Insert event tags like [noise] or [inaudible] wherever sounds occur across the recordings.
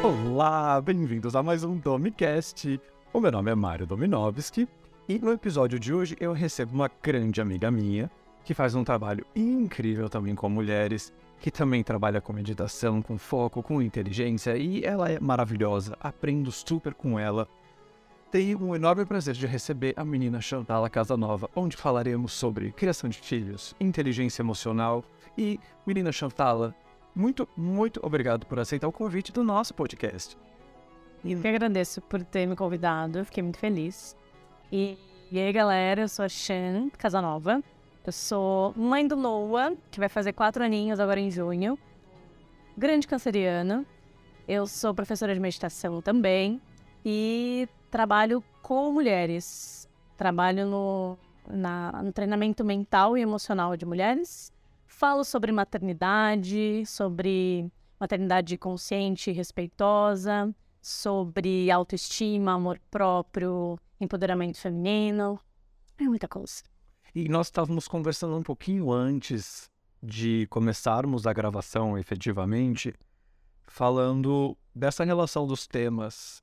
Olá, bem-vindos a mais um Domicast. O meu nome é Mário Dominovski e no episódio de hoje eu recebo uma grande amiga minha que faz um trabalho incrível também com mulheres, que também trabalha com meditação, com foco, com inteligência e ela é maravilhosa. Aprendo super com ela. Tenho um enorme prazer de receber a menina Chantala Casanova, onde falaremos sobre criação de filhos, inteligência emocional e menina Chantala, muito, muito obrigado por aceitar o convite do nosso podcast. Eu que agradeço por ter me convidado, fiquei muito feliz. E, e aí, galera, eu sou a Shan Casanova. Eu sou mãe do Noah, que vai fazer quatro aninhos agora em junho. Grande canceriana. Eu sou professora de meditação também. E trabalho com mulheres. Trabalho no, na, no treinamento mental e emocional de mulheres Falo sobre maternidade, sobre maternidade consciente e respeitosa, sobre autoestima, amor próprio, empoderamento feminino. É muita coisa. E nós estávamos conversando um pouquinho antes de começarmos a gravação efetivamente, falando dessa relação dos temas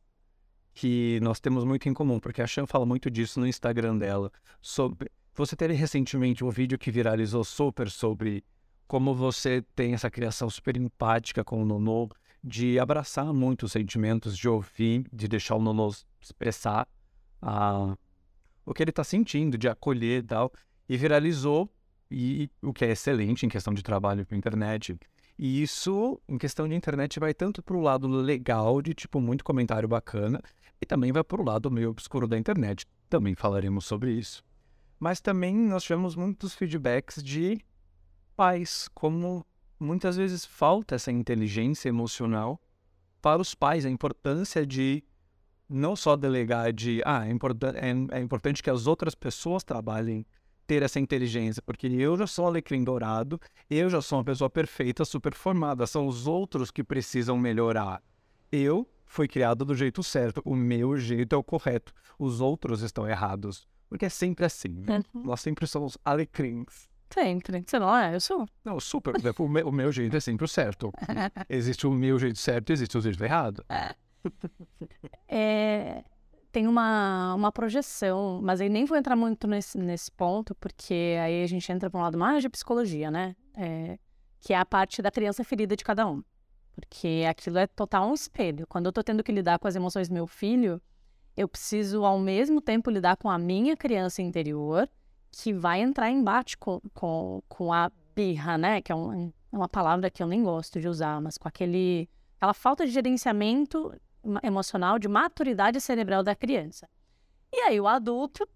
que nós temos muito em comum, porque a Chan fala muito disso no Instagram dela, sobre você teve recentemente um vídeo que viralizou super sobre como você tem essa criação super empática com o Nono, de abraçar muito os sentimentos, de ouvir, de deixar o Nono expressar ah, o que ele está sentindo, de acolher e tal. E viralizou, e o que é excelente em questão de trabalho com internet. E isso, em questão de internet, vai tanto para o lado legal, de tipo, muito comentário bacana, e também vai para o lado meio obscuro da internet. Também falaremos sobre isso mas também nós tivemos muitos feedbacks de pais, como muitas vezes falta essa inteligência emocional para os pais, a importância de não só delegar de, ah, é, importan é, é importante que as outras pessoas trabalhem ter essa inteligência, porque eu já sou alecrim dourado, eu já sou uma pessoa perfeita, super formada, são os outros que precisam melhorar. Eu fui criado do jeito certo, o meu jeito é o correto, os outros estão errados. Porque é sempre assim, né? Uhum. Nós sempre somos alecrins. Sempre. Você não é? Eu sou. Não, super. O meu, o meu jeito é sempre o certo. [laughs] existe o meu jeito certo e existe o jeito errado. É, tem uma, uma projeção, mas aí nem vou entrar muito nesse, nesse ponto, porque aí a gente entra para um lado mais de psicologia, né? É, que é a parte da criança ferida de cada um. Porque aquilo é total um espelho. Quando eu tô tendo que lidar com as emoções do meu filho, eu preciso, ao mesmo tempo, lidar com a minha criança interior, que vai entrar em embate com, com, com a birra, né? Que é, um, é uma palavra que eu nem gosto de usar, mas com aquele, aquela falta de gerenciamento emocional, de maturidade cerebral da criança. E aí, o adulto,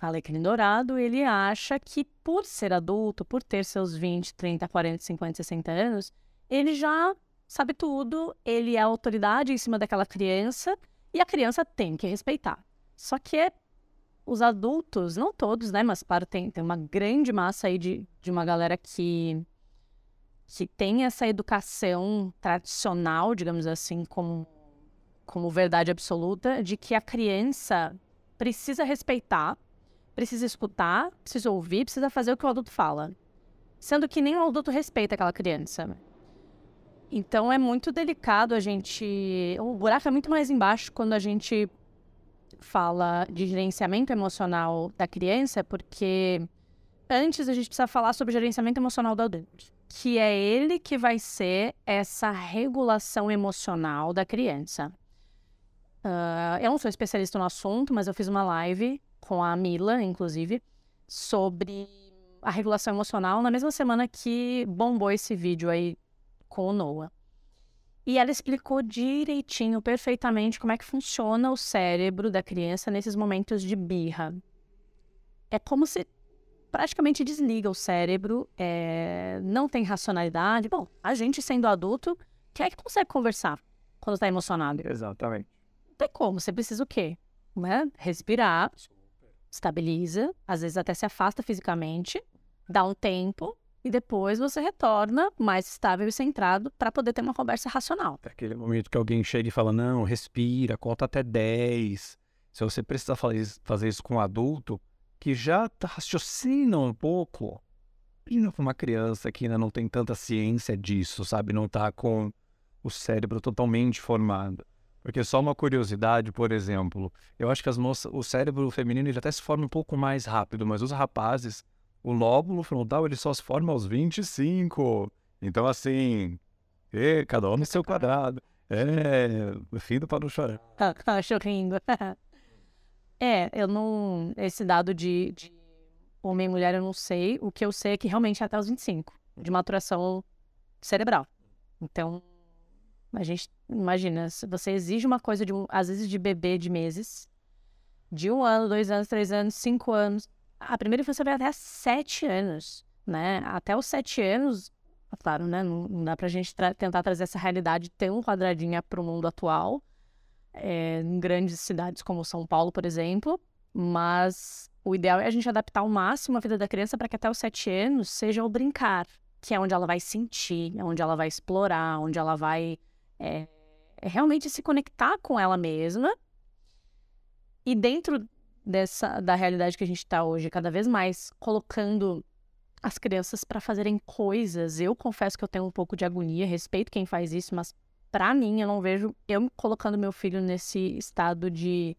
alecrim dourado, ele acha que por ser adulto, por ter seus 20, 30, 40, 50, 60 anos, ele já sabe tudo, ele é autoridade em cima daquela criança e a criança tem que respeitar. Só que é, os adultos, não todos, né? Mas para, tem, tem uma grande massa aí de, de uma galera que, que tem essa educação tradicional, digamos assim, como, como verdade absoluta, de que a criança precisa respeitar, precisa escutar, precisa ouvir, precisa fazer o que o adulto fala. Sendo que nem o adulto respeita aquela criança. Então é muito delicado a gente. O buraco é muito mais embaixo quando a gente fala de gerenciamento emocional da criança, porque antes a gente precisa falar sobre gerenciamento emocional do adulto, que é ele que vai ser essa regulação emocional da criança. Uh, eu não sou especialista no assunto, mas eu fiz uma live com a Mila, inclusive, sobre a regulação emocional na mesma semana que bombou esse vídeo aí com o Noah. E ela explicou direitinho, perfeitamente, como é que funciona o cérebro da criança nesses momentos de birra. É como se praticamente desliga o cérebro, é... não tem racionalidade. Bom, a gente sendo adulto, quem é que consegue conversar quando está emocionado? Exatamente. Não tem como, você precisa o quê? Né? Respirar, estabiliza, às vezes até se afasta fisicamente, dá um tempo e depois você retorna mais estável e centrado para poder ter uma conversa racional. É aquele momento que alguém chega e fala: não, respira, conta até 10. Se você precisar fazer isso com um adulto que já tá raciocina um pouco, imagina com uma criança que ainda não tem tanta ciência disso, sabe? Não tá com o cérebro totalmente formado. Porque só uma curiosidade, por exemplo, eu acho que as moças, o cérebro feminino ele até se forma um pouco mais rápido, mas os rapazes, o lóbulo frontal ele só se forma aos 25. Então, assim, e, cada homem seu quadrado. É, filho para não chorar. Acho rindo. [laughs] é, eu não. Esse dado de, de homem e mulher eu não sei. O que eu sei é que realmente é até os 25, de maturação cerebral. Então, a gente imagina, se você exige uma coisa de às vezes de bebê de meses, de um ano, dois anos, três anos, cinco anos. A primeira infância vai até sete anos, né? Até os sete anos, claro, né? Não, não dá pra gente tra tentar trazer essa realidade tão quadradinha para o mundo atual, é, em grandes cidades como São Paulo, por exemplo. Mas o ideal é a gente adaptar ao máximo a vida da criança para que até os sete anos seja o brincar, que é onde ela vai sentir, é onde ela vai explorar, onde ela vai é realmente se conectar com ela mesma. E dentro dessa da realidade que a gente está hoje, cada vez mais colocando as crianças para fazerem coisas. Eu confesso que eu tenho um pouco de agonia, respeito quem faz isso, mas para mim eu não vejo eu colocando meu filho nesse estado de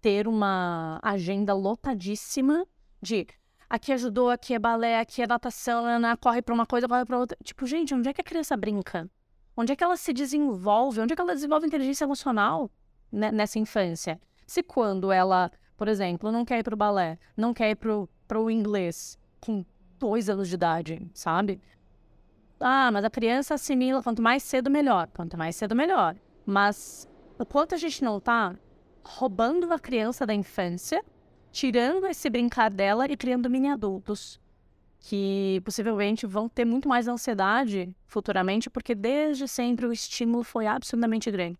ter uma agenda lotadíssima de aqui ajudou, aqui é balé, aqui é natação, Ana, corre para uma coisa, corre para outra. Tipo, gente, onde é que a criança brinca? Onde é que ela se desenvolve? Onde é que ela desenvolve inteligência emocional né, nessa infância? Se quando ela, por exemplo, não quer ir para o balé, não quer ir para o inglês com dois anos de idade, sabe? Ah, mas a criança assimila quanto mais cedo melhor. Quanto mais cedo melhor. Mas o quanto a gente não tá roubando a criança da infância, tirando esse brincar dela e criando mini adultos que possivelmente vão ter muito mais ansiedade futuramente, porque desde sempre o estímulo foi absurdamente grande.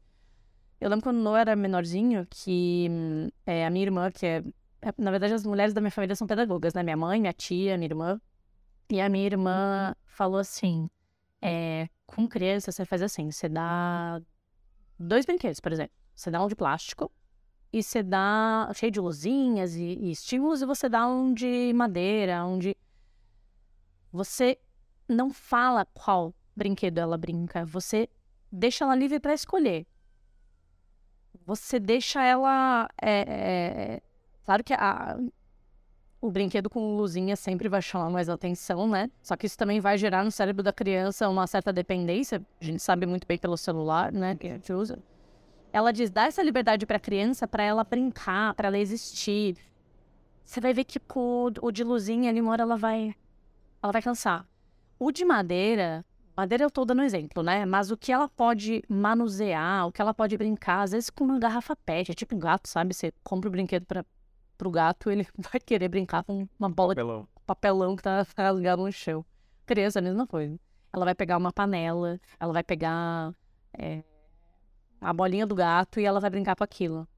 Eu lembro quando eu era menorzinho, que é, a minha irmã, que é, é, Na verdade, as mulheres da minha família são pedagogas, né? Minha mãe, minha tia, minha irmã. E a minha irmã falou assim: é, com criança, você faz assim, você dá dois brinquedos, por exemplo. Você dá um de plástico e você dá cheio de luzinhas e, e estímulos, e você dá um de madeira, um de. Você não fala qual brinquedo ela brinca, você deixa ela livre para escolher. Você deixa ela. É, é, claro que a, o brinquedo com luzinha sempre vai chamar mais atenção, né? Só que isso também vai gerar no cérebro da criança uma certa dependência. A gente sabe muito bem pelo celular, né? Que a gente usa. Ela diz: dá essa liberdade para a criança para ela brincar, para ela existir. Você vai ver que com o de luzinha ali, uma hora ela vai ela vai cansar. O de madeira, madeira eu tô dando exemplo, né? Mas o que ela pode manusear, o que ela pode brincar, às vezes com uma garrafa pet, é tipo um gato, sabe? Você compra o um brinquedo para pro gato, ele [laughs] vai querer brincar com uma bola papelão. de papelão que tá rasgado no chão. Criança, a mesma coisa. Ela vai pegar uma panela, ela vai pegar é, a bolinha do gato e ela vai brincar com aquilo.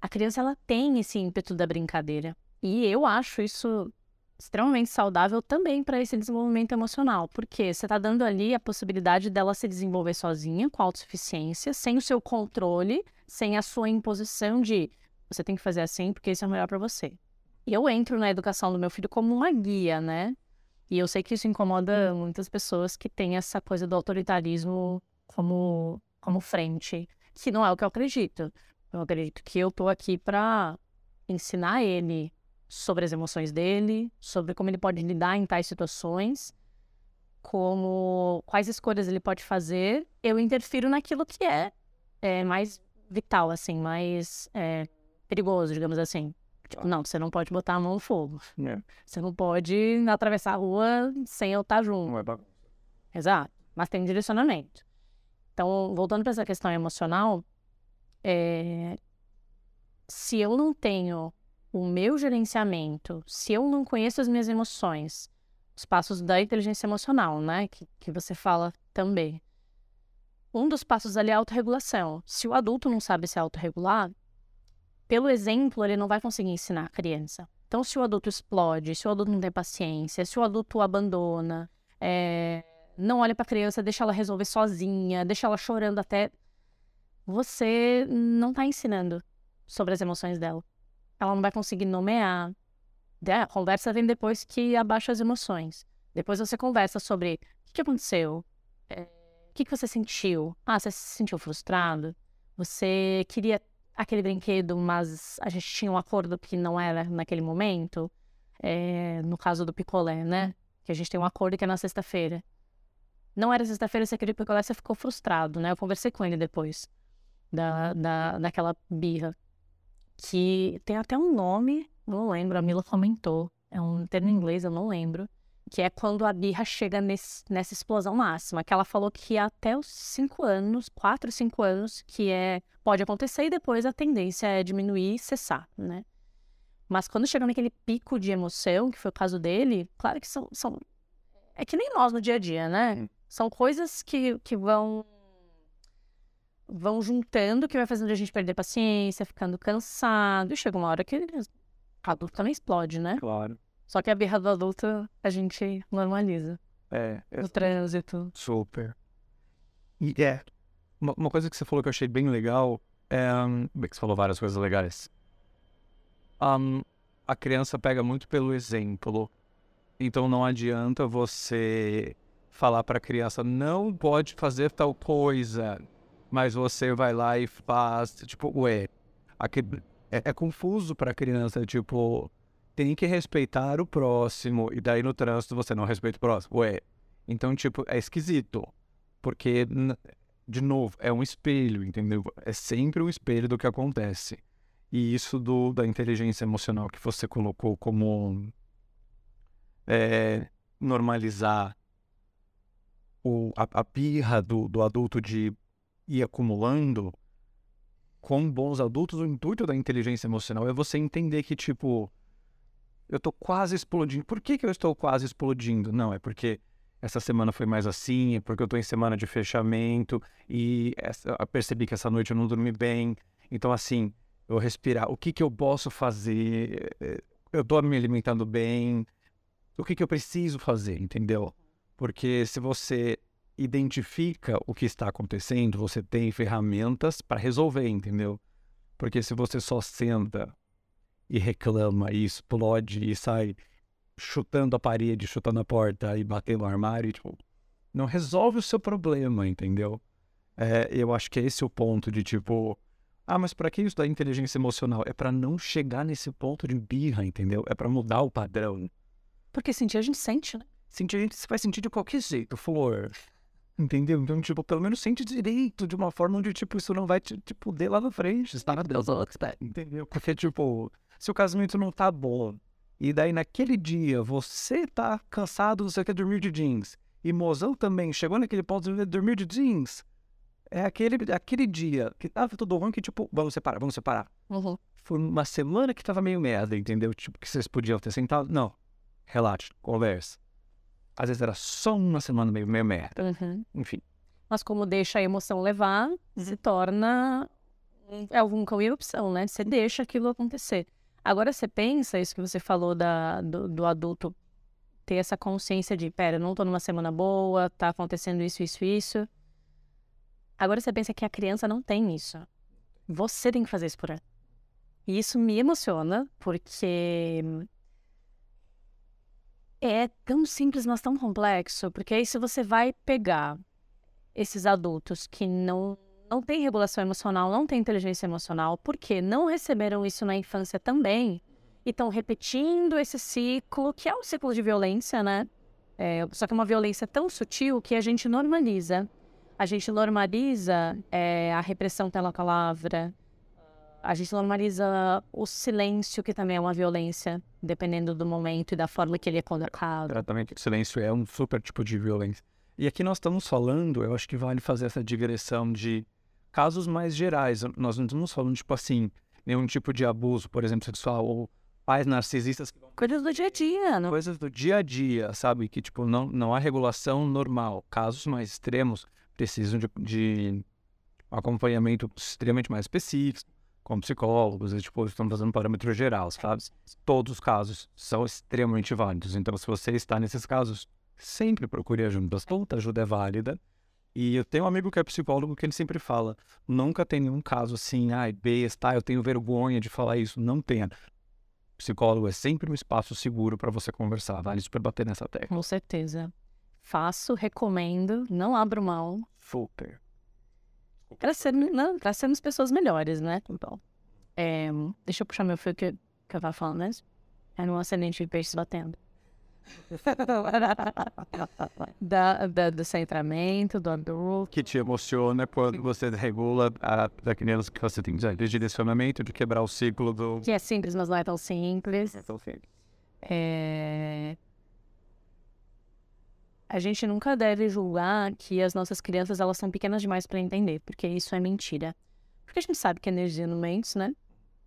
A criança, ela tem esse ímpeto da brincadeira. E eu acho isso extremamente saudável também para esse desenvolvimento emocional, porque você está dando ali a possibilidade dela se desenvolver sozinha, com autossuficiência, sem o seu controle, sem a sua imposição de você tem que fazer assim porque isso é melhor para você. E eu entro na educação do meu filho como uma guia, né? E eu sei que isso incomoda muitas pessoas que têm essa coisa do autoritarismo como, como frente, que não é o que eu acredito. Eu acredito que eu tô aqui para ensinar ele sobre as emoções dele, sobre como ele pode lidar em tais situações, como quais escolhas ele pode fazer. Eu interfiro naquilo que é, é mais vital, assim, mais é, perigoso, digamos assim. Tipo, não, você não pode botar a mão no fogo. É. Você não pode atravessar a rua sem eu estar junto. Não é bagunça. Exato. Mas tem um direcionamento. Então, voltando para essa questão emocional, é... se eu não tenho o meu gerenciamento, se eu não conheço as minhas emoções, os passos da inteligência emocional, né, que, que você fala também. Um dos passos ali é a autorregulação. Se o adulto não sabe se autorregular, pelo exemplo, ele não vai conseguir ensinar a criança. Então, se o adulto explode, se o adulto não tem paciência, se o adulto abandona, é, não olha para a criança, deixa ela resolver sozinha, deixa ela chorando até. Você não está ensinando sobre as emoções dela ela não vai conseguir nomear. A conversa vem depois que abaixa as emoções. Depois você conversa sobre o que aconteceu, é, o que, você sentiu? Ah, você se sentiu frustrado? Você queria aquele brinquedo, mas a gente tinha um acordo que não era naquele momento? É, no caso do picolé, né? Que a gente tem um acordo que é na sexta-feira. Não era sexta-feira, você queria picolé, você ficou frustrado, né? Eu conversei com ele depois da, da, daquela birra. Que tem até um nome, não lembro, a Mila comentou. É um termo em inglês, eu não lembro que é quando a birra chega nesse, nessa explosão máxima, que ela falou que até os cinco anos, quatro, cinco anos, que é pode acontecer e depois a tendência é diminuir e cessar, né? Mas quando chega naquele pico de emoção, que foi o caso dele, claro que são, são é que nem nós no dia a dia, né? São coisas que, que vão vão juntando, que vai fazendo a gente perder paciência, ficando cansado, e chega uma hora que o adulto também explode, né? Claro. Só que a birra do adulto a gente normaliza. É. é no trânsito. Super. E é. Uma, uma, coisa que você falou que eu achei bem legal é. Um, bem, que você falou várias coisas legais. Um, a criança pega muito pelo exemplo. Então não adianta você falar para a criança não pode fazer tal coisa, mas você vai lá e faz. Tipo, ué. Aquele, é, é confuso para a criança, tipo tem que respeitar o próximo, e daí no trânsito você não respeita o próximo. Ué, então, tipo, é esquisito. Porque, de novo, é um espelho, entendeu? É sempre um espelho do que acontece. E isso do, da inteligência emocional que você colocou como é, normalizar o, a, a do, do adulto de ir acumulando, com bons adultos, o intuito da inteligência emocional é você entender que, tipo, eu estou quase explodindo. Por que, que eu estou quase explodindo? Não, é porque essa semana foi mais assim, é porque eu estou em semana de fechamento e essa, percebi que essa noite eu não dormi bem. Então, assim, eu respirar. O que, que eu posso fazer? Eu estou me alimentando bem. O que, que eu preciso fazer, entendeu? Porque se você identifica o que está acontecendo, você tem ferramentas para resolver, entendeu? Porque se você só senta e reclama e explode e sai chutando a parede, chutando a porta e batendo no armário, tipo, não resolve o seu problema, entendeu? É, eu acho que esse é o ponto de tipo, ah, mas para que isso da inteligência emocional? É para não chegar nesse ponto de birra, entendeu? É para mudar o padrão. Porque sentir a gente sente, né? Sentir a gente vai sentir de qualquer jeito, Flor. Entendeu? Então, tipo, pelo menos sente direito de uma forma onde, tipo, isso não vai te, te poder lá na frente. Está na Deus, entendeu? Porque, tipo, se o casamento não tá bom, e daí naquele dia você tá cansado, você quer dormir de jeans, e mozão também chegou naquele ponto de dormir de jeans, é aquele, aquele dia que tava tudo ruim que, tipo, vamos separar, vamos separar. Uhum. Foi uma semana que tava meio merda, entendeu? Tipo, que vocês podiam ter sentado. Não, relaxe, conversa. Às vezes era só uma semana meio, meio merda. Uhum. Enfim. Mas como deixa a emoção levar, se torna é algum cão e opção, né? Você deixa aquilo acontecer. Agora você pensa, isso que você falou da, do, do adulto ter essa consciência de, pera, eu não tô numa semana boa, tá acontecendo isso, isso, isso. Agora você pensa que a criança não tem isso. Você tem que fazer isso por ela. E isso me emociona, porque é tão simples, mas tão complexo. Porque aí se você vai pegar esses adultos que não não tem regulação emocional, não tem inteligência emocional, porque não receberam isso na infância também e estão repetindo esse ciclo, que é um ciclo de violência, né? É, só que é uma violência tão sutil que a gente normaliza. A gente normaliza é, a repressão pela palavra, a gente normaliza o silêncio, que também é uma violência, dependendo do momento e da forma que ele é colocado. Tratamento de silêncio é um super tipo de violência. E aqui nós estamos falando, eu acho que vale fazer essa digressão de casos mais gerais. Nós não estamos falando, tipo assim, nenhum tipo de abuso, por exemplo, sexual, ou pais narcisistas. Coisas do dia a dia, não? Coisas do dia a dia, sabe? Que, tipo, não, não há regulação normal. Casos mais extremos precisam de, de acompanhamento extremamente mais específico, com psicólogos, e, tipo, estão fazendo parâmetro geral, sabe? Todos os casos são extremamente válidos. Então, se você está nesses casos, sempre procure ajuda. Toda ajuda é válida. E eu tenho um amigo que é psicólogo que ele sempre fala: nunca tem nenhum caso assim, ai, besta, eu tenho vergonha de falar isso. Não tenha. Psicólogo é sempre um espaço seguro para você conversar, vale super bater nessa tecla. Com certeza. Faço, recomendo, não abro mão. Super. Para ser, não, pra sermos pessoas melhores, né? Então, é, deixa eu puxar meu fio que, que eu tava falando mesmo. Era um acidente de peixes batendo. [laughs] da, da, do centramento, do adulto. Que te emociona quando você regula a, da criança que você tem de direcionamento, de quebrar o ciclo do. Que é simples, mas não é tão simples. É tão simples. É... A gente nunca deve julgar que as nossas crianças elas são pequenas demais para entender, porque isso é mentira. Porque a gente sabe que energia não mente, né?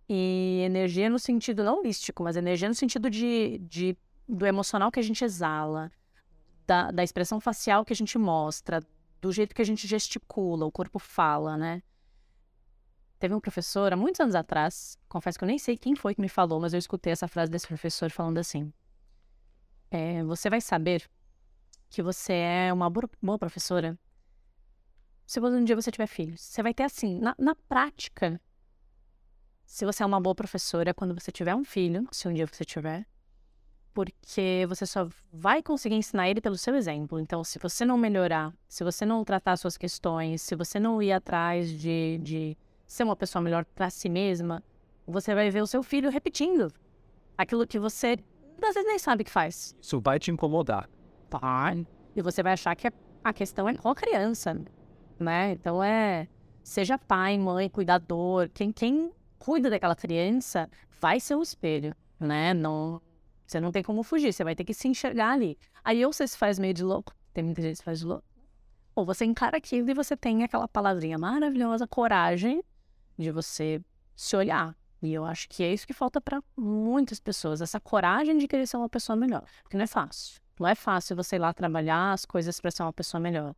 E energia no sentido não místico, mas energia no sentido de, de do emocional que a gente exala, da, da expressão facial que a gente mostra, do jeito que a gente gesticula, o corpo fala, né? Teve um professor, há muitos anos atrás, confesso que eu nem sei quem foi que me falou, mas eu escutei essa frase desse professor falando assim: é, Você vai saber que você é uma boa professora se um dia você tiver filhos. Você vai ter assim, na, na prática, se você é uma boa professora quando você tiver um filho, se um dia você tiver, porque você só vai conseguir ensinar ele pelo seu exemplo. Então, se você não melhorar, se você não tratar suas questões, se você não ir atrás de, de ser uma pessoa melhor para si mesma, você vai ver o seu filho repetindo aquilo que você às vezes nem sabe que faz. Isso vai te incomodar. Vai. E você vai achar que a questão é com a criança, né? Então é seja pai, mãe, cuidador, quem quem cuida daquela criança vai ser um espelho, né? Não você não tem como fugir, você vai ter que se enxergar ali. Aí ou você se faz meio de louco, tem muita gente que se faz de louco, ou você encara aquilo e você tem aquela palavrinha maravilhosa, coragem de você se olhar. E eu acho que é isso que falta para muitas pessoas, essa coragem de querer ser uma pessoa melhor. Porque não é fácil. Não é fácil você ir lá trabalhar as coisas para ser uma pessoa melhor.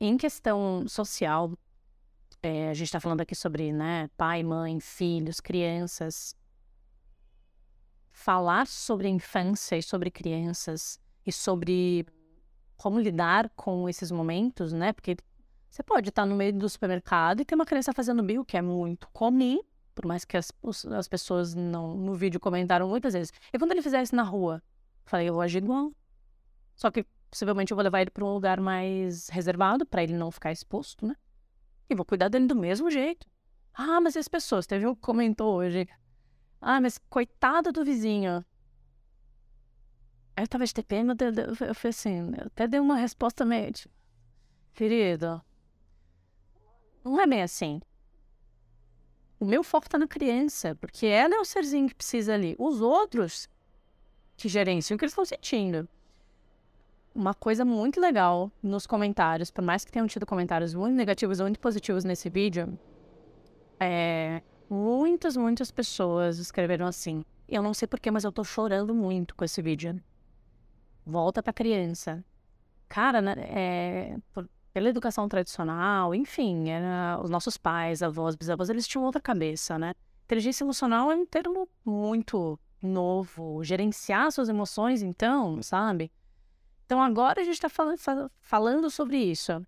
Em questão social, é, a gente está falando aqui sobre né, pai, mãe, filhos, crianças falar sobre infância e sobre crianças e sobre como lidar com esses momentos, né? Porque você pode estar no meio do supermercado e ter uma criança fazendo bico, que é muito comum, por mais que as, as pessoas não, no vídeo comentaram muitas vezes. E quando ele fizer isso na rua, falei, eu vou agir igual. Só que possivelmente eu vou levar ele para um lugar mais reservado, para ele não ficar exposto, né? E vou cuidar dele do mesmo jeito. Ah, mas as pessoas, teve um que comentou hoje, ah, mas coitado do vizinho. Aí eu tava de TPM, eu, eu, eu falei assim, eu até dei uma resposta meio, tipo, querido, não é bem assim. O meu foco tá na criança, porque ela é o serzinho que precisa ali. Os outros que gerenciam o que eles estão sentindo. Uma coisa muito legal nos comentários, por mais que tenham tido comentários muito negativos ou muito positivos nesse vídeo, é Muitas, muitas pessoas escreveram assim. Eu não sei porquê, mas eu tô chorando muito com esse vídeo. Volta pra criança. Cara, né, é, por, pela educação tradicional, enfim, era, os nossos pais, avós, bisavós, eles tinham outra cabeça, né? Inteligência emocional é um termo muito novo. Gerenciar suas emoções, então, sabe? Então agora a gente está fal falando sobre isso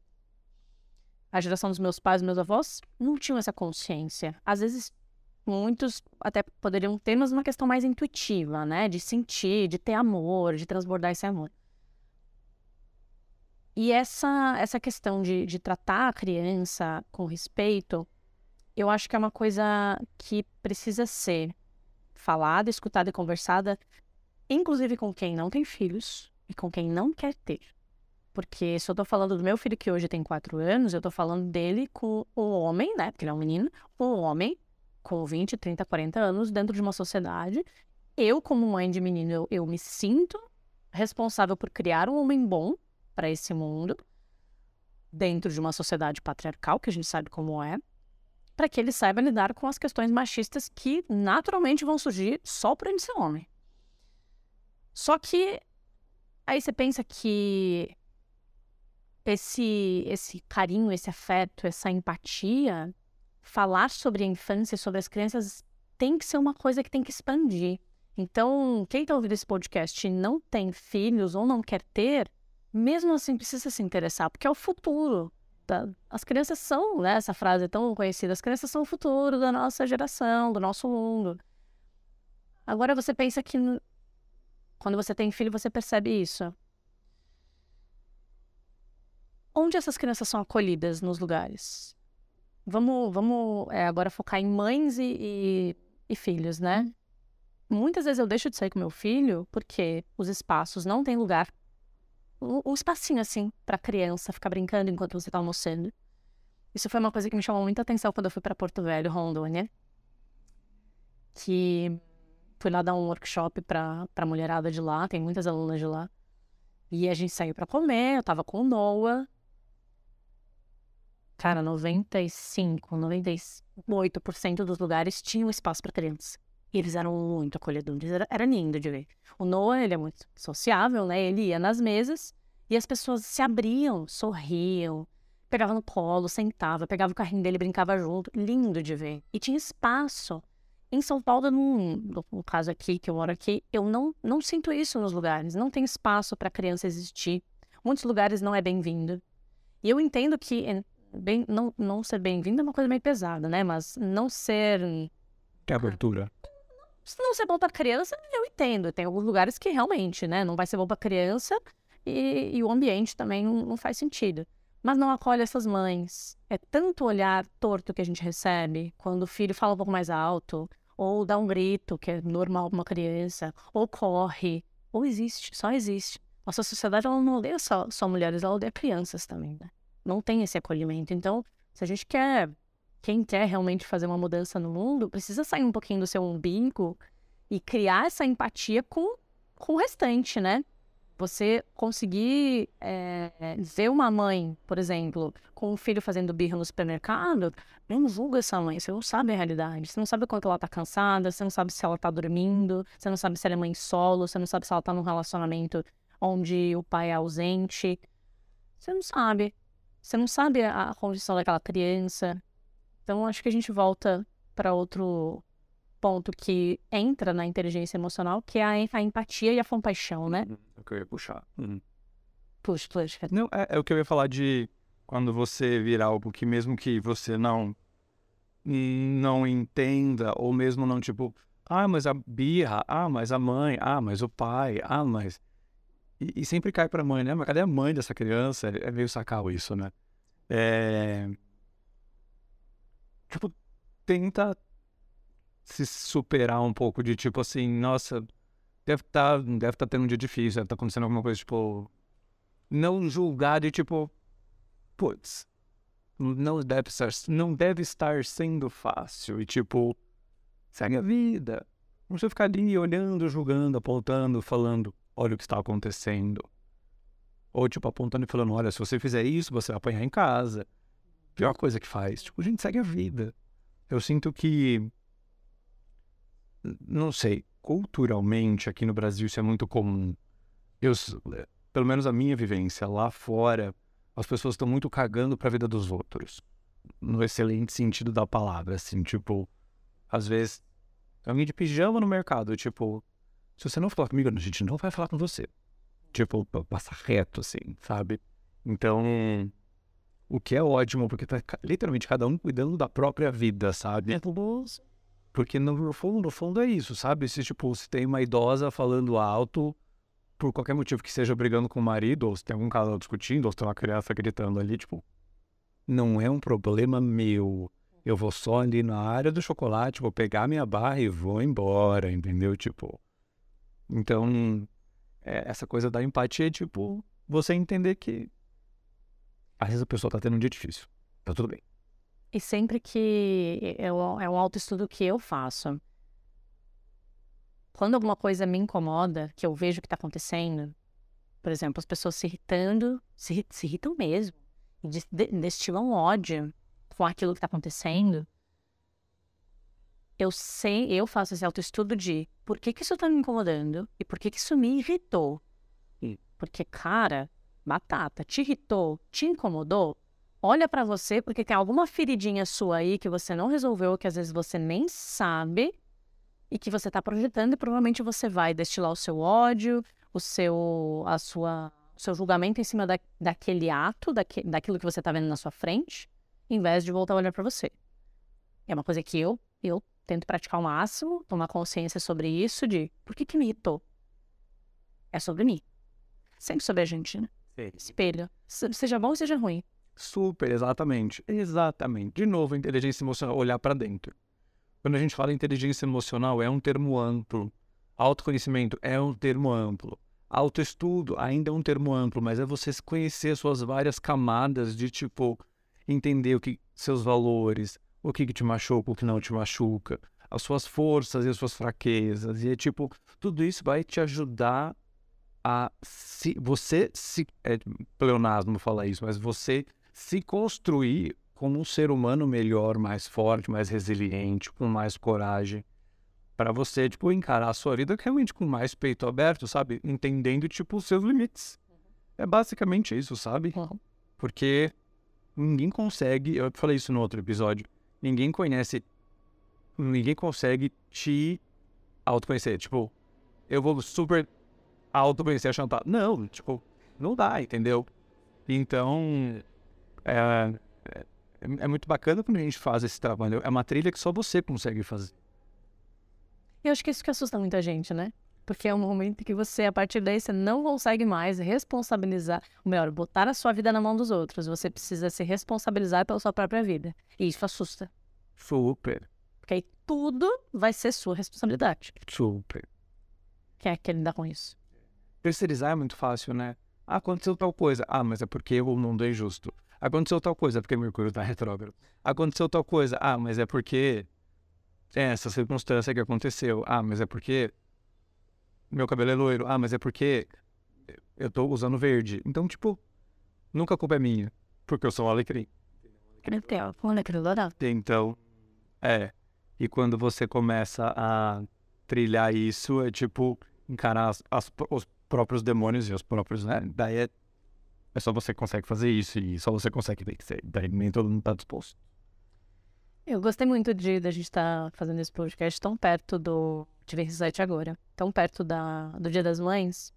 a geração dos meus pais, meus avós, não tinham essa consciência. Às vezes, muitos até poderiam ter, mas uma questão mais intuitiva, né? De sentir, de ter amor, de transbordar esse amor. E essa, essa questão de, de tratar a criança com respeito, eu acho que é uma coisa que precisa ser falada, escutada e conversada, inclusive com quem não tem filhos e com quem não quer ter. Porque se eu tô falando do meu filho que hoje tem quatro anos, eu tô falando dele com o homem, né? Porque ele é um menino, um homem com 20, 30, 40 anos dentro de uma sociedade. Eu, como mãe de menino, eu, eu me sinto responsável por criar um homem bom para esse mundo, dentro de uma sociedade patriarcal, que a gente sabe como é, para que ele saiba lidar com as questões machistas que naturalmente vão surgir só por ele ser homem. Só que aí você pensa que esse, esse carinho, esse afeto, essa empatia, falar sobre a infância, sobre as crianças, tem que ser uma coisa que tem que expandir. Então, quem está ouvindo esse podcast e não tem filhos ou não quer ter, mesmo assim precisa se interessar, porque é o futuro. Da... As crianças são, né, essa frase é tão conhecida, as crianças são o futuro da nossa geração, do nosso mundo. Agora você pensa que quando você tem filho, você percebe isso. onde essas crianças são acolhidas nos lugares? Vamos, vamos é, agora focar em mães e, e, e filhos, né? Muitas vezes eu deixo de sair com meu filho porque os espaços não têm lugar. Um, espacinho assim para criança ficar brincando enquanto você tá almoçando. Isso foi uma coisa que me chamou muita atenção quando eu fui para Porto Velho, Rondônia. Que fui lá dar um workshop para pra mulherada de lá, tem muitas alunas de lá. E a gente saiu para comer, eu tava com o Noah. Cara, 95, 98% dos lugares tinham espaço para criança. E eles eram muito acolhedores, era, era lindo de ver. O Noah, ele é muito sociável, né? Ele ia nas mesas e as pessoas se abriam, sorriam, pegava no colo, sentava, pegava o carrinho dele, brincava junto. Lindo de ver. E tinha espaço. Em São Paulo, no, no caso aqui, que eu moro aqui, eu não, não sinto isso nos lugares. Não tem espaço para criança existir. Muitos lugares não é bem-vindo. E eu entendo que bem, não, não ser bem-vindo é uma coisa meio pesada, né? Mas não ser. Que abertura. Se não ser bom para criança, eu entendo. Tem alguns lugares que realmente, né? Não vai ser bom para criança e, e, o ambiente também não, não faz sentido mas não acolhe essas mães. É tanto olhar torto que a gente recebe quando o filho fala um pouco mais alto, ou dá um grito, que é normal para uma criança, ou corre, ou existe, só existe. Nossa sociedade ela não odeia só, só mulheres, ela odeia crianças também, né? Não tem esse acolhimento. Então, se a gente quer, quem quer realmente fazer uma mudança no mundo, precisa sair um pouquinho do seu umbigo e criar essa empatia com, com o restante, né? Você conseguir é, ver uma mãe, por exemplo, com um filho fazendo birra no supermercado, não julga essa mãe, você não sabe a realidade. Você não sabe quanto ela tá cansada, você não sabe se ela tá dormindo, você não sabe se ela é mãe solo, você não sabe se ela tá num relacionamento onde o pai é ausente. Você não sabe. Você não sabe a condição daquela criança. Então, acho que a gente volta para outro ponto que entra na inteligência emocional, que é a, a empatia e a compaixão, né? Uhum, é o que eu ia puxar. Uhum. Puxa, puxa. Não, é, é, o que eu ia falar de quando você vir algo que mesmo que você não não entenda, ou mesmo não, tipo, ah, mas a birra, ah, mas a mãe, ah, mas o pai, ah, mas... E, e sempre cai pra mãe, né? Mas cadê a mãe dessa criança? É meio sacal isso, né? É... Tipo, tenta se superar um pouco de tipo assim, nossa, deve estar tá, deve tá tendo um dia difícil, deve estar tá acontecendo alguma coisa, tipo. Não julgar de tipo, putz, não deve estar, não deve estar sendo fácil. E tipo, segue a vida. Não precisa ficar ali olhando, julgando, apontando, falando, olha o que está acontecendo. Ou tipo, apontando e falando, olha, se você fizer isso, você vai apanhar em casa. Pior coisa que faz. Tipo, a gente segue a vida. Eu sinto que não sei, culturalmente aqui no Brasil isso é muito comum. Eu, pelo menos a minha vivência lá fora, as pessoas estão muito cagando para a vida dos outros. No excelente sentido da palavra, assim, tipo, às vezes, alguém de pijama no mercado, tipo, se você não falar comigo, a gente não vai falar com você. Tipo, passa reto, assim, sabe? Então, o que é ótimo, porque tá literalmente cada um cuidando da própria vida, sabe? É. Porque no fundo, no fundo é isso, sabe? Se, tipo, se tem uma idosa falando alto, por qualquer motivo que seja brigando com o marido, ou se tem algum casal discutindo, ou se tem uma criança gritando ali, tipo, não é um problema meu. Eu vou só ali na área do chocolate, vou pegar minha barra e vou embora, entendeu? Tipo. Então, é, essa coisa da empatia é tipo, você entender que às vezes a pessoa tá tendo um dia difícil. Tá tudo bem. E sempre que eu, é um autoestudo que eu faço, quando alguma coisa me incomoda, que eu vejo que está acontecendo, por exemplo, as pessoas se irritando, se, se irritam mesmo, e destilam ódio com aquilo que está acontecendo, eu sei, eu faço esse autoestudo de por que, que isso está me incomodando e por que, que isso me irritou. Porque, cara, batata, te irritou, te incomodou, olha para você porque tem alguma feridinha sua aí que você não resolveu, que às vezes você nem sabe e que você está projetando e provavelmente você vai destilar o seu ódio, o seu, a sua, o seu julgamento em cima da, daquele ato, daque, daquilo que você está vendo na sua frente, em vez de voltar a olhar para você. É uma coisa que eu, eu tento praticar ao máximo, tomar consciência sobre isso, de por que que me irritou? É sobre mim. Sempre sobre a gente, né? Espelho. Se- Seja bom ou seja ruim. Super, exatamente. Exatamente. De novo, inteligência emocional, olhar para dentro. Quando a gente fala inteligência emocional, é um termo amplo. Autoconhecimento é um termo amplo. Autoestudo ainda é um termo amplo, mas é você conhecer suas várias camadas de tipo entender o que seus valores, o que, que te machuca, o que não te machuca, as suas forças e as suas fraquezas. E é tipo, tudo isso vai te ajudar a se você se é pleonasmo falar isso, mas você se construir como um ser humano melhor, mais forte, mais resiliente, com mais coragem, para você tipo encarar a sua vida realmente com mais peito aberto, sabe? Entendendo tipo os seus limites. É basicamente isso, sabe? Uhum. Porque ninguém consegue, eu falei isso no outro episódio, ninguém conhece, ninguém consegue te autoconhecer. Tipo, eu vou super autoconhecer a Chantal. Não, tipo, não dá, entendeu? Então, é, é, é muito bacana quando a gente faz esse trabalho. É uma trilha que só você consegue fazer. Eu acho que isso que assusta muita gente, né? Porque é um momento que você, a partir daí, você não consegue mais responsabilizar, ou melhor, botar a sua vida na mão dos outros. Você precisa se responsabilizar pela sua própria vida. E isso assusta. Super, Porque aí tudo vai ser sua responsabilidade. super. Quem é que lidar com isso? Terceirizar é muito fácil, né? Ah, aconteceu tal coisa. Ah, mas é porque o mundo é injusto. Aconteceu tal coisa, é porque Mercúrio tá [laughs] retrógrado. Aconteceu tal coisa. Ah, mas é porque é essa circunstância que aconteceu. Ah, mas é porque meu cabelo é loiro. Ah, mas é porque eu tô usando verde. Então, tipo, nunca a culpa é minha, porque eu sou um alecrim. Então, é. E quando você começa a trilhar isso, é tipo encarar as- as- os próprios demônios e os próprios, né? Daí é, é só você consegue fazer isso e só você consegue vencer. Daí nem todo mundo tá disposto. Eu gostei muito de da gente estar fazendo esse podcast tão perto do Diversidade agora, tão perto da, do Dia das Mães,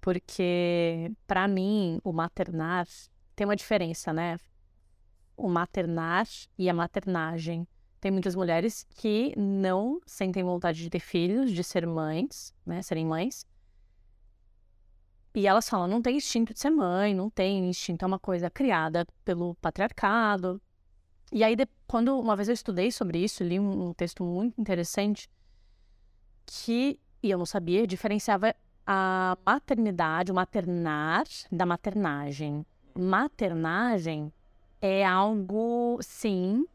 porque para mim o maternar tem uma diferença, né? O maternar e a maternagem. Tem muitas mulheres que não sentem vontade de ter filhos, de ser mães, né? Serem mães. E elas falam, não tem instinto de ser mãe, não tem instinto, é uma coisa criada pelo patriarcado, e aí, de- quando uma vez eu estudei sobre isso, li um, um texto muito interessante que, e eu não sabia, diferenciava a maternidade, o maternar, da maternagem. Maternagem é algo, sim,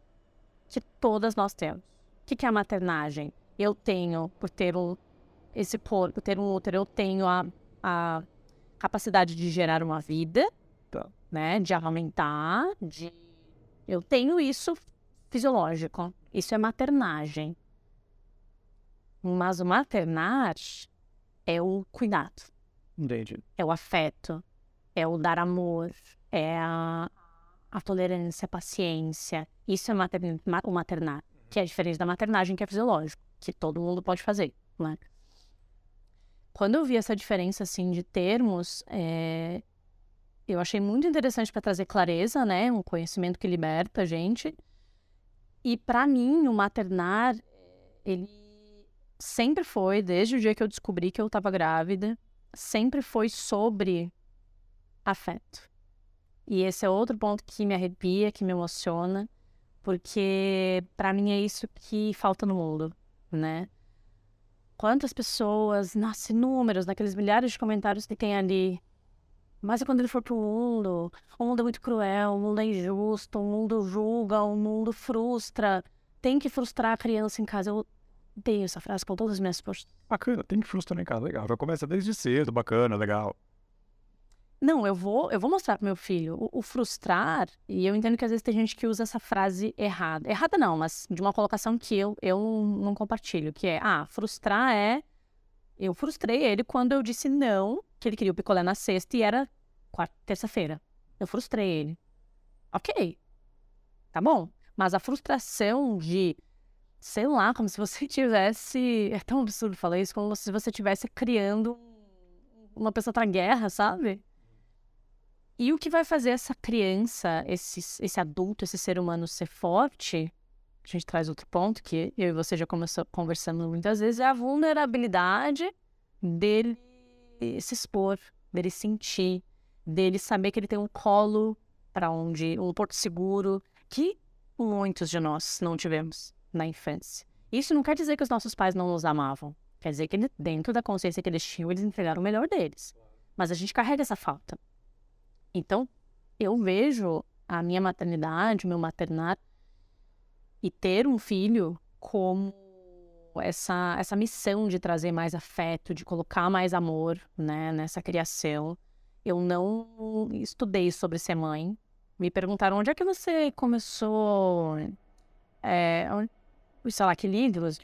que todas nós temos. O que, que é a maternagem? Eu tenho, por ter um, esse corpo, ter um útero, eu tenho a, a capacidade de gerar uma vida, Tá. né? De amamentar, de eu tenho isso fisiológico. Isso é maternagem. Mas o maternar é o cuidado, Entendi. é o afeto, é o dar amor, é a, a tolerância, a paciência. Isso é materni- ma- o maternar, que é diferente da maternagem, que é fisiológico, que todo mundo pode fazer, né? Quando eu vi essa diferença, assim, de termos, é, eu achei muito interessante para trazer clareza, né? Um conhecimento que liberta a gente. E para mim, o maternar, ele sempre foi, desde o dia que eu descobri que eu estava grávida, sempre foi sobre afeto. E esse é outro ponto que me arrepia, que me emociona, porque para mim é isso que falta no mundo, né? Quantas pessoas, nossa, inúmeros, naqueles milhares de comentários que tem ali, mas é quando ele for pro mundo. O mundo é muito cruel, o mundo é injusto, o mundo julga, o mundo frustra. Tem que frustrar a criança em casa. Eu odeio essa frase com todas as minhas forças. Bacana, tem que frustrar em casa, legal. Já começa desde cedo, bacana, legal. Não, eu vou, eu vou mostrar pro meu filho. O, o frustrar, e eu entendo que às vezes tem gente que usa essa frase errada. Errada não, mas de uma colocação que eu, eu não compartilho, que é, ah, frustrar é. Eu frustrei ele quando eu disse não, que ele queria o picolé na sexta e era terça-feira. Eu frustrei ele. Ok. Tá bom. Mas a frustração de, sei lá, como se você [laughs] tivesse. É tão absurdo falar isso, como se você estivesse criando uma pessoa pra guerra, sabe? E o que vai fazer essa criança, esse, esse adulto, esse ser humano ser forte, a gente traz outro ponto que eu e você já começou conversando muitas vezes, é a vulnerabilidade dele se expor, dele sentir, dele saber que ele tem um colo para onde, um porto seguro, que muitos de nós não tivemos na infância. Isso não quer dizer que os nossos pais não nos amavam. Quer dizer que dentro da consciência que eles tinham, eles entregaram o melhor deles. Mas a gente carrega essa falta. Então, eu vejo a minha maternidade, o meu maternar, e ter um filho como essa, essa missão de trazer mais afeto, de colocar mais amor né, nessa criação. Eu não estudei sobre ser mãe. Me perguntaram onde é que você começou. É, sei lá, que livros?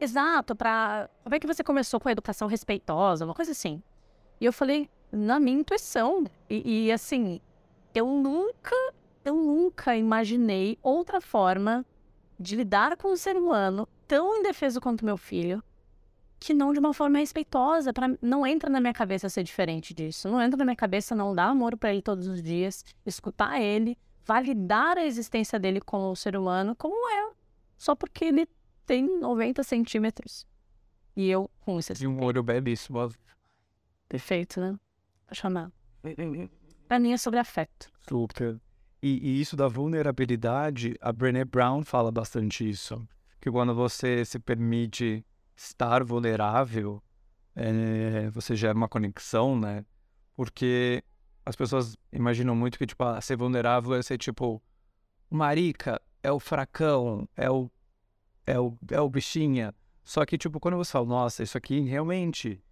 Exato, para como é que você começou com a educação respeitosa, uma coisa assim. E eu falei, na minha intuição. E, e assim, eu nunca, eu nunca imaginei outra forma de lidar com o ser humano tão indefeso quanto meu filho, que não de uma forma respeitosa. Pra, não entra na minha cabeça ser diferente disso. Não entra na minha cabeça não dar amor para ele todos os dias, escutar ele, validar a existência dele como ser humano, como é, só porque ele tem 90 centímetros. E eu com isso. E um olho belíssimo. Perfeito, né? Apaixonado. Pra mim é sobre afeto. Super. E, e, isso da vulnerabilidade, a Brené Brown fala bastante isso. Que quando você se permite estar vulnerável, é, você gera uma conexão, né? Porque as pessoas imaginam muito que, tipo, ah, ser vulnerável é ser, tipo, marica, é o fracão, é o, é o, é o bichinha. Só que, tipo, quando você fala, nossa, isso aqui realmente...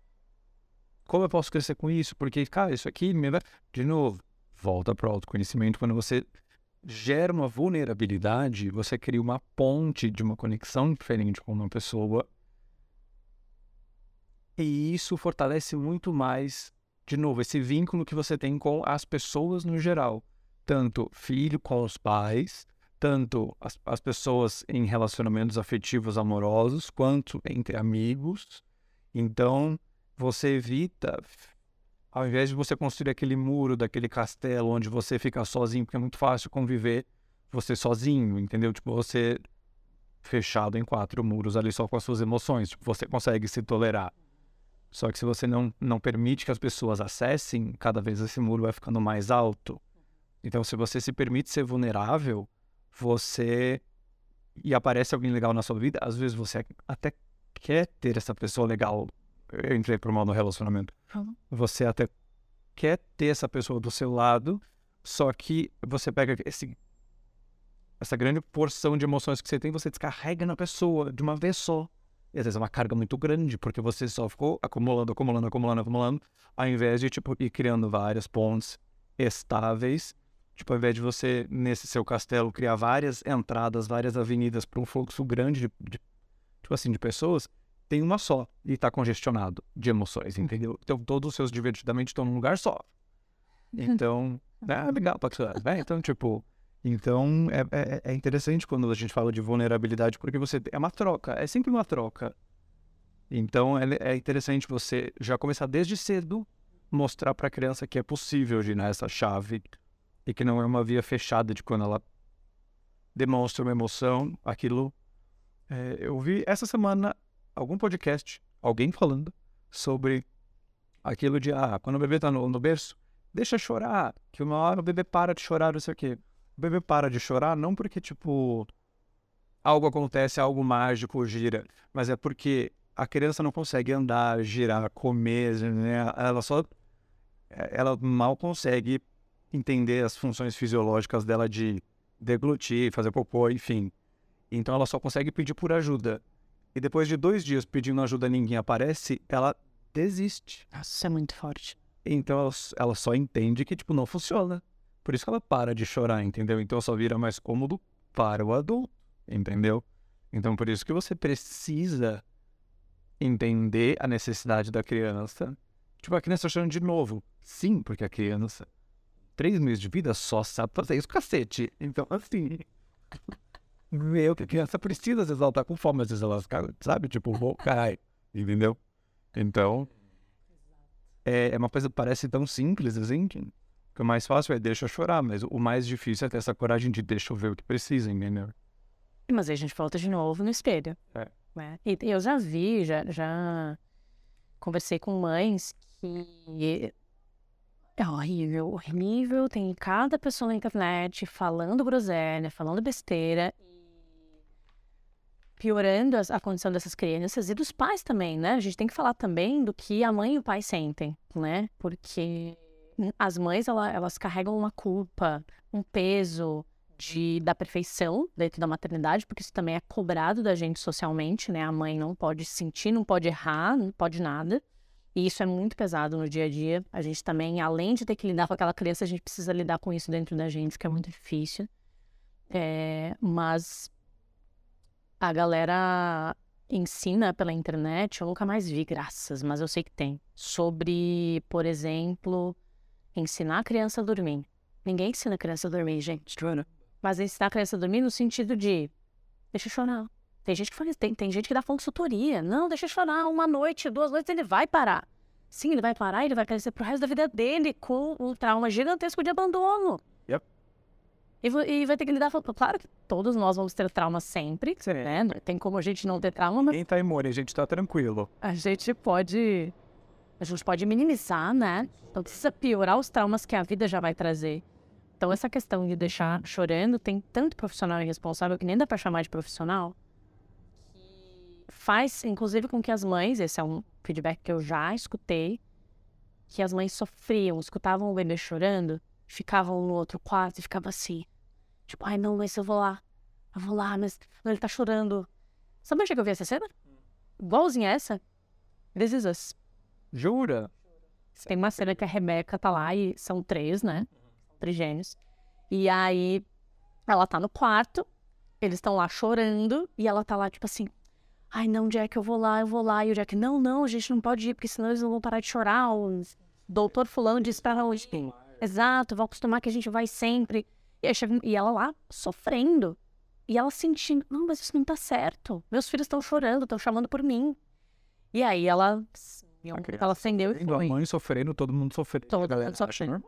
Como eu posso crescer com isso? Porque, cara, isso aqui... Me... De novo, volta para o autoconhecimento. Quando você gera uma vulnerabilidade, você cria uma ponte de uma conexão diferente com uma pessoa. E isso fortalece muito mais, de novo, esse vínculo que você tem com as pessoas no geral. Tanto filho com os pais, tanto as, as pessoas em relacionamentos afetivos amorosos, quanto entre amigos. Então, você evita ao invés de você construir aquele muro daquele castelo onde você fica sozinho, porque é muito fácil conviver você sozinho, entendeu? Tipo, você fechado em quatro muros ali só com as suas emoções, tipo, você consegue se tolerar. Só que se você não, não permite que as pessoas acessem, cada vez esse muro vai ficando mais alto. Então, se você se permite ser vulnerável, você. e aparece alguém legal na sua vida, às vezes você até quer ter essa pessoa legal eu entrei por mal no relacionamento. Uhum. Você até quer ter essa pessoa do seu lado, só que você pega esse, essa grande porção de emoções que você tem, você descarrega na pessoa de uma vez só. E às vezes é uma carga muito grande, porque você só ficou acumulando, acumulando, acumulando, acumulando, ao invés de tipo, ir criando várias pontes estáveis. Tipo, ao invés de você, nesse seu castelo, criar várias entradas, várias avenidas para um fluxo grande de, de, tipo assim, de pessoas, tem uma só e está congestionado de emoções, entendeu? [laughs] Então todos os seus divertidamente estão num lugar só. [laughs] Então, é legal pra né? Então, tipo, então é, é, é, interessante quando a gente fala de vulnerabilidade, porque você é uma troca, é sempre uma troca. Então é, é interessante você já começar desde cedo mostrar para a criança que é possível girar essa chave e que não é uma via fechada de quando ela demonstra uma emoção, aquilo. É, eu vi essa semana algum podcast, alguém falando sobre aquilo de, ah, quando o bebê tá no, no berço, deixa chorar, que uma hora o bebê para de chorar, não sei o quê. O bebê para de chorar não porque, tipo, algo acontece, algo mágico gira, mas é porque a criança não consegue andar, girar, comer, né? Ela só. Ela mal consegue entender as funções fisiológicas dela de deglutir, fazer popô, enfim. Então ela só consegue pedir por ajuda e depois de dois dias pedindo ajuda ninguém aparece, ela desiste. Nossa, isso é muito forte. Então ela, ela só entende que, tipo, não funciona. Por isso que ela para de chorar, entendeu? Então só vira mais cômodo para o adulto, entendeu? Então por isso que você precisa entender a necessidade da criança. Tipo, a criança chorando de novo. Sim, porque a criança, três meses de vida, só sabe fazer isso, cacete. Então, assim ver que a criança precisa, às vezes ela tá com fome, às vezes ela sabe, tipo, vou cair, entendeu? Então, é, é uma coisa que parece tão simples assim, que, o mais fácil é deixa chorar, mas o mais difícil é ter essa coragem de deixa eu ver o que precisa, entendeu? Mas aí a gente volta de novo no espelho. É. Né? E eu já vi, já, já conversei com mães que É horrível, horrível. Tem cada pessoa na internet falando groselha, falando besteira piorando a condição dessas crianças e dos pais também, né? A gente tem que falar também do que a mãe e o pai sentem, né? Porque as mães, elas carregam uma culpa, um peso de, da perfeição dentro da maternidade, porque isso também é cobrado da gente socialmente, né? A mãe não pode sentir, não pode errar, não pode nada. E isso é muito pesado no dia a dia. A gente também, além de ter que lidar com aquela criança, a gente precisa lidar com isso dentro da gente, que é muito difícil. É, mas a galera ensina pela internet, eu nunca mais vi, graças, mas eu sei que tem. Sobre, por exemplo, ensinar a criança a dormir. Ninguém ensina a criança a dormir, gente. Mas ensinar a criança a dormir no sentido de deixa chorar. Tem gente que faz, tem, tem gente que dá consultoria. Não, deixa chorar uma noite, duas noites, ele vai parar. Sim, ele vai parar e ele vai crescer pro resto da vida dele com um trauma gigantesco de abandono. E, e, vai ter que lidar com. Claro que todos nós vamos ter trauma sempre, Sim. né? Não tem como a gente não ter trauma, mas. Quem tá imune, a gente tá tranquilo. A gente pode. A gente pode minimizar, né? Não precisa piorar os traumas que a vida já vai trazer. Então, essa questão de deixar chorando, tem tanto profissional irresponsável que nem dá pra chamar de profissional. Que faz, inclusive, com que as mães, esse é um feedback que eu já escutei, que as mães sofriam, escutavam o bebê chorando, ficavam no outro quarto e ficavam assim. Tipo, ai não, mas eu vou lá. Eu vou lá, mas ele tá chorando. Sabe onde é que eu vi essa cena? Igualzinha essa. This is us. Jura? Tem uma cena que a Rebeca tá lá e são três, né? Três gênios. E aí ela tá no quarto, eles estão lá chorando e ela tá lá, tipo assim. Ai, não, Jack, eu vou lá, eu vou lá. E o Jack, não, não, a gente não pode ir, porque senão eles não vão parar de chorar. O doutor fulano disse pra onde. Exato, vão acostumar que a gente vai sempre. E, e ela lá, sofrendo. E ela sentindo, não, mas isso não tá certo. Meus filhos estão chorando, estão chamando por mim. E aí ela, ela acendeu e foi. A mãe sofrendo, todo mundo sofrendo. Todo mundo sofrendo.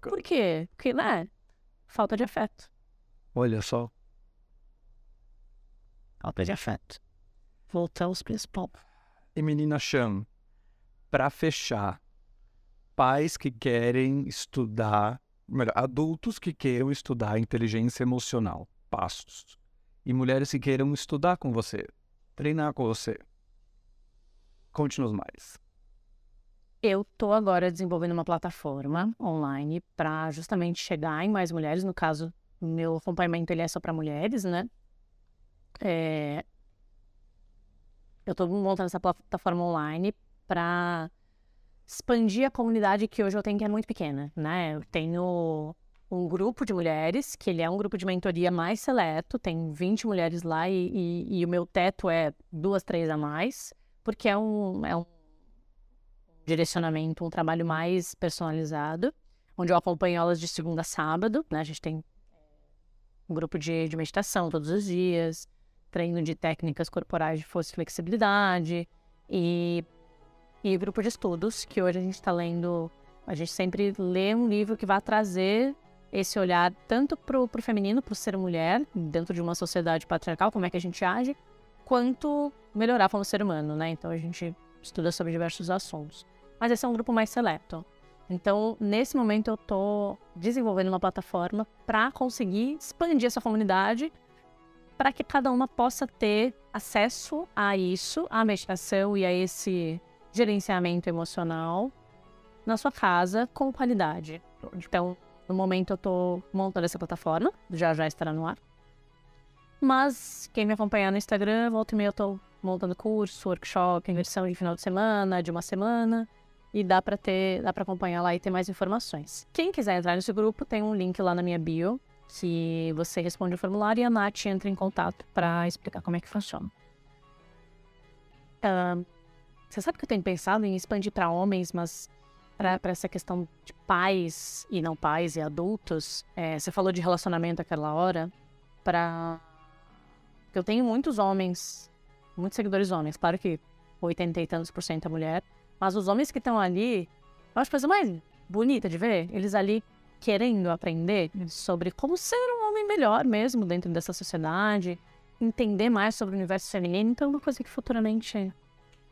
Por quê? Porque, né? Falta de afeto. Olha só. Falta de afeto. Voltamos ao principal. E menina Chan, para fechar, pais que querem estudar melhor, adultos que queiram estudar inteligência emocional, passos, e mulheres que queiram estudar com você, treinar com você. Conte-nos mais. Eu estou agora desenvolvendo uma plataforma online para justamente chegar em mais mulheres. No caso, meu acompanhamento ele é só para mulheres, né? É... Eu estou montando essa plataforma online para expandir a comunidade que hoje eu tenho, que é muito pequena, né? Eu tenho um grupo de mulheres, que ele é um grupo de mentoria mais seleto, tem 20 mulheres lá e, e, e o meu teto é duas, três a mais, porque é um, é um direcionamento, um trabalho mais personalizado, onde eu acompanho elas de segunda a sábado, né? A gente tem um grupo de, de meditação todos os dias, treino de técnicas corporais de força e flexibilidade, e e grupo de estudos, que hoje a gente está lendo. A gente sempre lê um livro que vai trazer esse olhar tanto para o feminino, para ser mulher, dentro de uma sociedade patriarcal, como é que a gente age, quanto melhorar como ser humano, né? Então a gente estuda sobre diversos assuntos. Mas esse é um grupo mais seleto. Então, nesse momento, eu estou desenvolvendo uma plataforma para conseguir expandir essa comunidade para que cada uma possa ter acesso a isso, à meditação e a esse gerenciamento emocional na sua casa com qualidade. Então, no momento eu estou montando essa plataforma, já já estará no ar. Mas quem me acompanhar no Instagram, volta e meia eu estou montando curso, workshop, versão de final de semana, de uma semana. E dá para ter, dá para acompanhar lá e ter mais informações. Quem quiser entrar nesse grupo, tem um link lá na minha bio, que você responde o formulário e a Nath entra em contato para explicar como é que funciona. Uh, você sabe que eu tenho pensado em expandir para homens, mas para essa questão de pais e não pais e adultos. É, você falou de relacionamento aquela hora. Para. Eu tenho muitos homens, muitos seguidores homens. Claro que 80 e tantos por cento é mulher. Mas os homens que estão ali, eu acho a coisa mais bonita de ver. Eles ali querendo aprender sobre como ser um homem melhor mesmo dentro dessa sociedade. Entender mais sobre o universo feminino. Então, é uma coisa que futuramente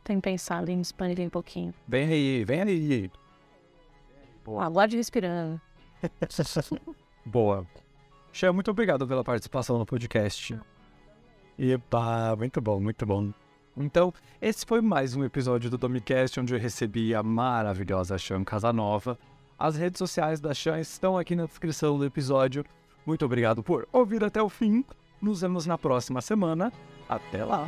tem pensado em expandir um pouquinho. Vem aí, vem aí. Boa. Aguarde respirando. [laughs] Boa. Xé, muito obrigado pela participação no podcast. Epa, muito bom, muito bom. Então, esse foi mais um episódio do Domicast, onde eu recebi a maravilhosa Chan Casanova. As redes sociais da Chan estão aqui na descrição do episódio. Muito obrigado por ouvir até o fim. Nos vemos na próxima semana. Até lá!